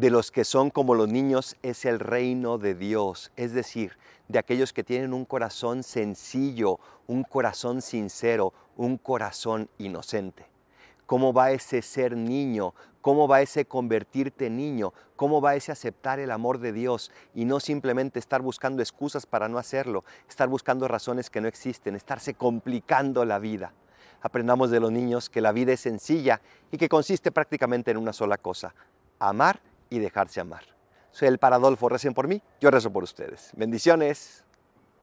de los que son como los niños es el reino de Dios, es decir, de aquellos que tienen un corazón sencillo, un corazón sincero, un corazón inocente. ¿Cómo va ese ser niño? ¿Cómo va ese convertirte niño? ¿Cómo va ese aceptar el amor de Dios y no simplemente estar buscando excusas para no hacerlo, estar buscando razones que no existen, estarse complicando la vida? Aprendamos de los niños que la vida es sencilla y que consiste prácticamente en una sola cosa, amar y dejarse amar. Soy el Paradolfo, recen por mí, yo rezo por ustedes. Bendiciones.